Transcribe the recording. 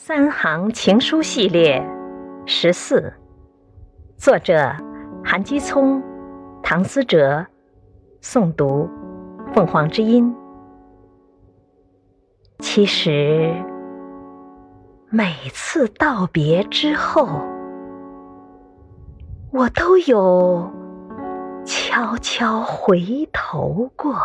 三行情书系列十四作者韩基聪唐思哲诵读凤凰之音。其实每次道别之后我都有悄悄回头过。